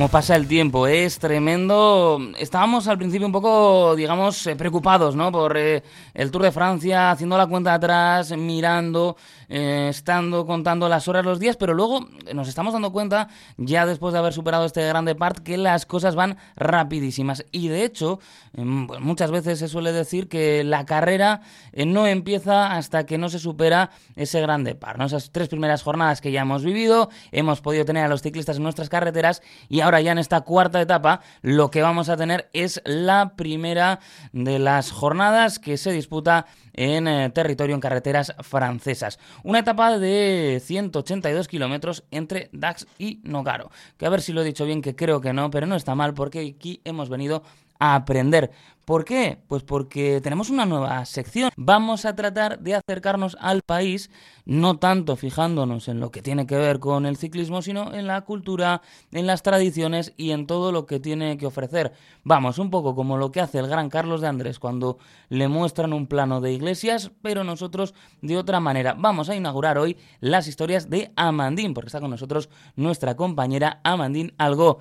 cómo pasa el tiempo, es tremendo. Estábamos al principio un poco, digamos, eh, preocupados, ¿no? Por eh, el Tour de Francia, haciendo la cuenta atrás, mirando, eh, estando contando las horas, los días, pero luego nos estamos dando cuenta, ya después de haber superado este grande part, que las cosas van rapidísimas. Y de hecho, em, pues muchas veces se suele decir que la carrera no empieza hasta que no se supera ese grande par. Esas tres primeras jornadas que ya hemos vivido, hemos podido tener a los ciclistas en nuestras carreteras y ahora ya en esta cuarta etapa lo que vamos a tener es la primera de las jornadas que se disputa en eh, territorio en carreteras francesas. Una etapa de 182 kilómetros entre Dax y Nogaro. Que a ver si lo he dicho bien, que creo que no, pero no está mal porque aquí hemos venido a aprender. ¿Por qué? Pues porque tenemos una nueva sección. Vamos a tratar de acercarnos al país, no tanto fijándonos en lo que tiene que ver con el ciclismo, sino en la cultura, en las tradiciones y en todo lo que tiene que ofrecer. Vamos, un poco como lo que hace el gran Carlos de Andrés cuando le muestran un plano de iglesias, pero nosotros de otra manera. Vamos a inaugurar hoy las historias de Amandín, porque está con nosotros nuestra compañera Amandín Algo.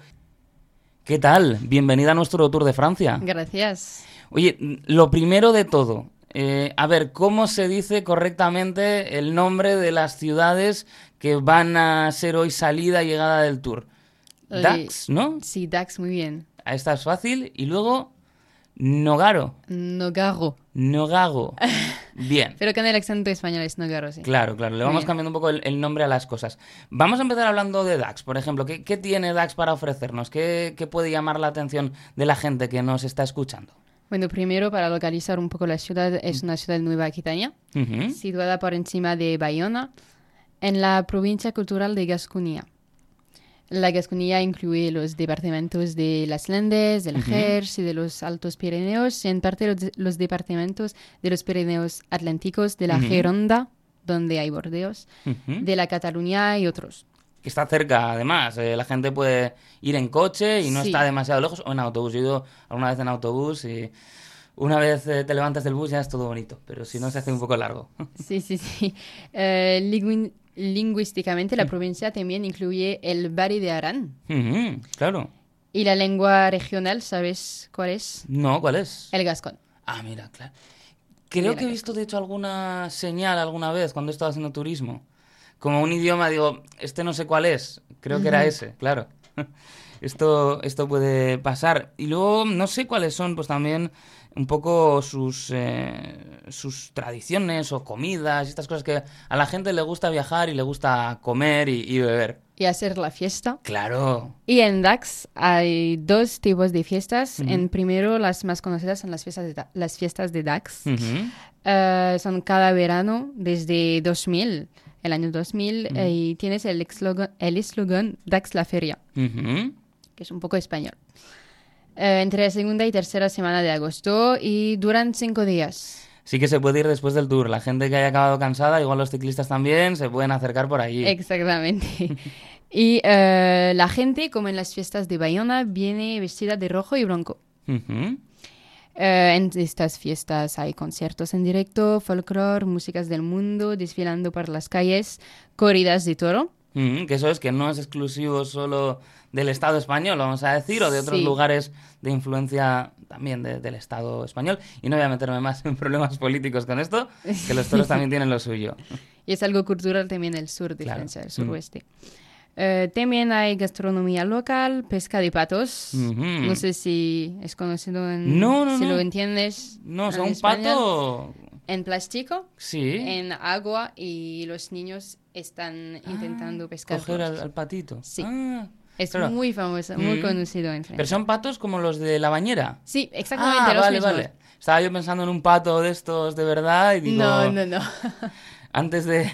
¿Qué tal? Bienvenida a nuestro Tour de Francia. Gracias. Oye, lo primero de todo, eh, a ver, ¿cómo se dice correctamente el nombre de las ciudades que van a ser hoy salida y llegada del Tour? Dax, ¿no? Sí, Dax, muy bien. Esta es fácil. Y luego, Nogaro. Nogaro. Nogago. Bien. Pero con el acento español es Nogaro, sí. Claro, claro. Le vamos cambiando un poco el, nombre a las cosas. Vamos a empezar hablando de DAX, por ejemplo. ¿Qué, tiene DAX para ofrecernos? ¿Qué, puede llamar la atención de la gente que nos está escuchando? Bueno, primero, para localizar un poco la ciudad, es una ciudad nueva aquitania, situada por encima de Bayona, en la provincia cultural de Gascuña. La Gasconía incluye los departamentos de las Landes, del Gers y de los Altos Pirineos, y en parte los, departamentos de los Pirineos Atlánticos, de la Geronda, donde hay bordeos, de la Cataluña y otros. Está cerca, además. Eh, la gente puede ir en coche y no está demasiado lejos, o en autobús. Yo he ido alguna vez en autobús y una vez eh, te levantas del bus ya es todo bonito, pero si no se hace un poco largo. Sí, sí, sí. Eh, lingüísticamente la provincia también incluye el Bari de Arán. claro. ¿Y la lengua regional, sabes cuál es? No, ¿cuál es? El gascón. Ah, mira, claro. Creo que he visto, de hecho, alguna señal alguna vez cuando he estado haciendo turismo. Como un idioma, digo, este no sé cuál es. Creo que era ese, claro. esto, esto puede pasar. Y luego, no sé cuáles son, pues también un poco sus, eh, sus tradiciones o comidas y estas cosas que a la gente le gusta viajar y le gusta comer y, beber. Y hacer la fiesta. Claro. Y en DAX hay dos tipos de fiestas. En primero, las más conocidas son las fiestas de, las fiestas de DAX. Eh, son cada verano desde 2000, el año 2000, y tienes el eslogan, el DAX la feria, que es un poco español. Eh, entre la segunda y tercera semana de agosto y duran cinco días. Sí que se puede ir después del tour. La gente que haya acabado cansada, igual los ciclistas también, se pueden acercar por allí. Exactamente. y eh, la gente, como en las fiestas de Bayona, viene vestida de rojo y blanco. Eh, en estas fiestas hay conciertos en directo, folclore, músicas del mundo, desfilando por las calles, corridas de toro. Que eso es que no es exclusivo solo del Estado español, vamos a decir, o de otros lugares de influencia también del Estado español. Y no voy a meterme más en problemas políticos con esto, que los toros también tienen lo suyo. Y es algo cultural también el sur, diferencia del suroeste. Eh, también hay gastronomía local, pesca de patos. No sé si es conocido en... No, no, si lo entiendes. No, o sea, un pato... En plástico, sí. en agua y los niños están intentando ah, pescar. Coger al, patito. Sí. Ah, es muy famoso, muy mm. conocido en Francia. ¿Pero son patos como los de la bañera? Sí, exactamente. Ah, vale, vale. Estaba yo pensando en un pato de estos de verdad y digo... No, no, no. antes de...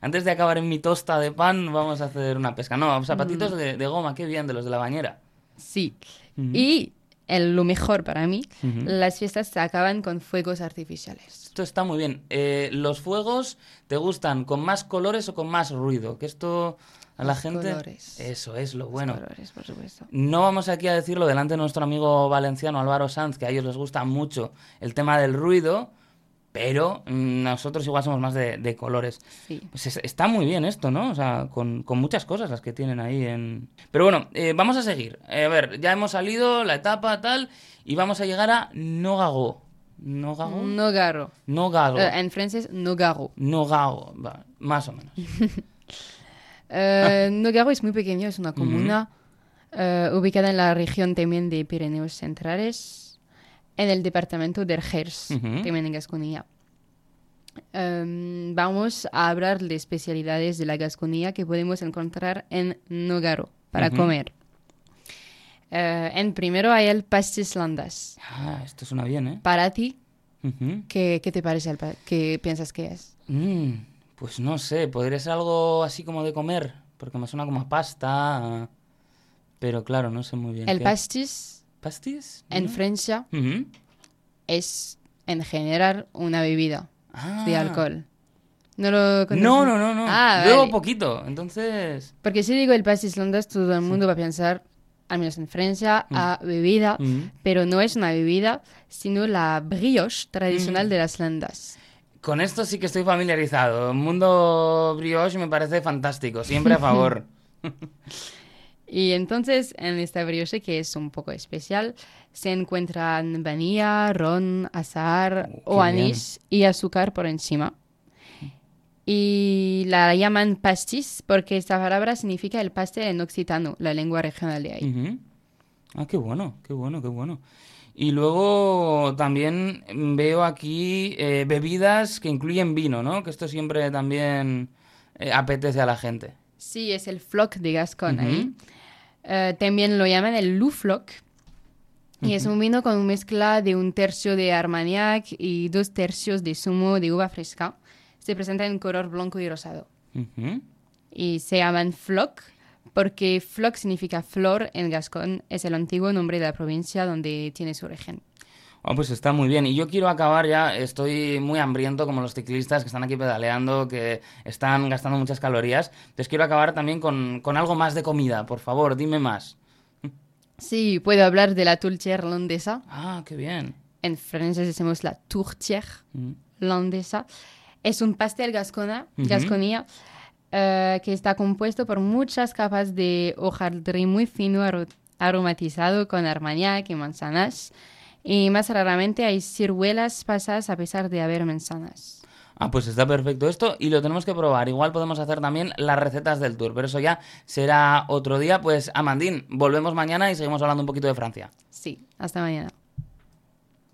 Antes de acabar en mi tosta de pan, vamos a hacer una pesca. No, zapatitos mm. de, de, goma, qué bien, de los de la bañera. Sí. Y el, lo mejor para mí, las fiestas se acaban con fuegos artificiales. Esto está muy bien. Eh, ¿Los fuegos te gustan con más colores o con más ruido? Que esto a la gente. Eso es lo bueno. Colores, por supuesto. No vamos aquí a decirlo delante de nuestro amigo valenciano Álvaro Sanz, que a ellos les gusta mucho el tema del ruido, pero nosotros igual somos más de, colores. Pues está muy bien esto, ¿no? O sea, con, muchas cosas las que tienen ahí en... Pero bueno, eh, vamos a seguir. Eh, a ver, ya hemos salido la etapa tal y vamos a llegar a Nogago. ¿Nogago? Nogaro. Nogaro. Eh, en francés, Nogaro. Nogaro, más o menos. Nogaro es muy pequeño, es una comuna ubicada en la región también de Pirineos Centrales en el departamento de Gers, también en Gasconía. Em, vamos a hablar de especialidades de la Gasconía que podemos encontrar en Nogaro para comer. Eh, en primero hay el pastis landas. Ah, esto suena bien, ¿eh? Para ti, ¿qué, te parece? El ¿Qué piensas que es? Mm, pues no sé, podría ser algo así como de comer, porque me suena como a pasta, pero claro, no sé muy bien. El pastis ¿Pastis? En Francia es en general una bebida de ah. alcohol. ¿No lo No, no, no, no. Ah, Luego poquito, entonces... Porque si digo el pastis landas, todo el mundo va a pensar, al menos en Francia, mm. a bebida, mm. pero no es una bebida, sino la brioche tradicional mm. de las landas. Con esto sí que estoy familiarizado. El mundo brioche me parece fantástico, siempre a favor. Y entonces en esta brioche, que es un poco especial, se encuentran vainilla, ron, azahar oh, o anís y azúcar por encima. Y la llaman pastis porque esta palabra significa el pastel en occitano, la lengua regional de ahí. Ah, qué bueno, qué bueno, qué bueno. Y luego también veo aquí eh, bebidas que incluyen vino, ¿no? Que esto siempre también eh, apetece a la gente. Sí, es el floc de Gascon ahí. Eh, también lo llaman el Lufloc. Y es un vino con una mezcla de un tercio de Armagnac y dos tercios de zumo de uva fresca. Se presenta en color blanco y rosado. Y se llaman Floc porque Floc significa flor en Gascón. Es el antiguo nombre de la provincia donde tiene su origen. Oh, pues está muy bien. Y yo quiero acabar ya, estoy muy hambriento como los ciclistas que están aquí pedaleando, que están gastando muchas calorías. Entonces quiero acabar también con, algo más de comida, por favor, dime más. Sí, puedo hablar de la tourtière landesa. Ah, qué bien. En francés decimos la tourtière mm. landesa. Es un pastel gascona, gasconía eh, que está compuesto por muchas capas de hojaldre muy fino aromatizado con armagnac y manzanas y más raramente hay ciruelas pasadas a pesar de haber manzanas. Ah, pues está perfecto esto y lo tenemos que probar. Igual podemos hacer también las recetas del tour, pero eso ya será otro día. Pues Amandín, volvemos mañana y seguimos hablando un poquito de Francia. Sí, hasta mañana.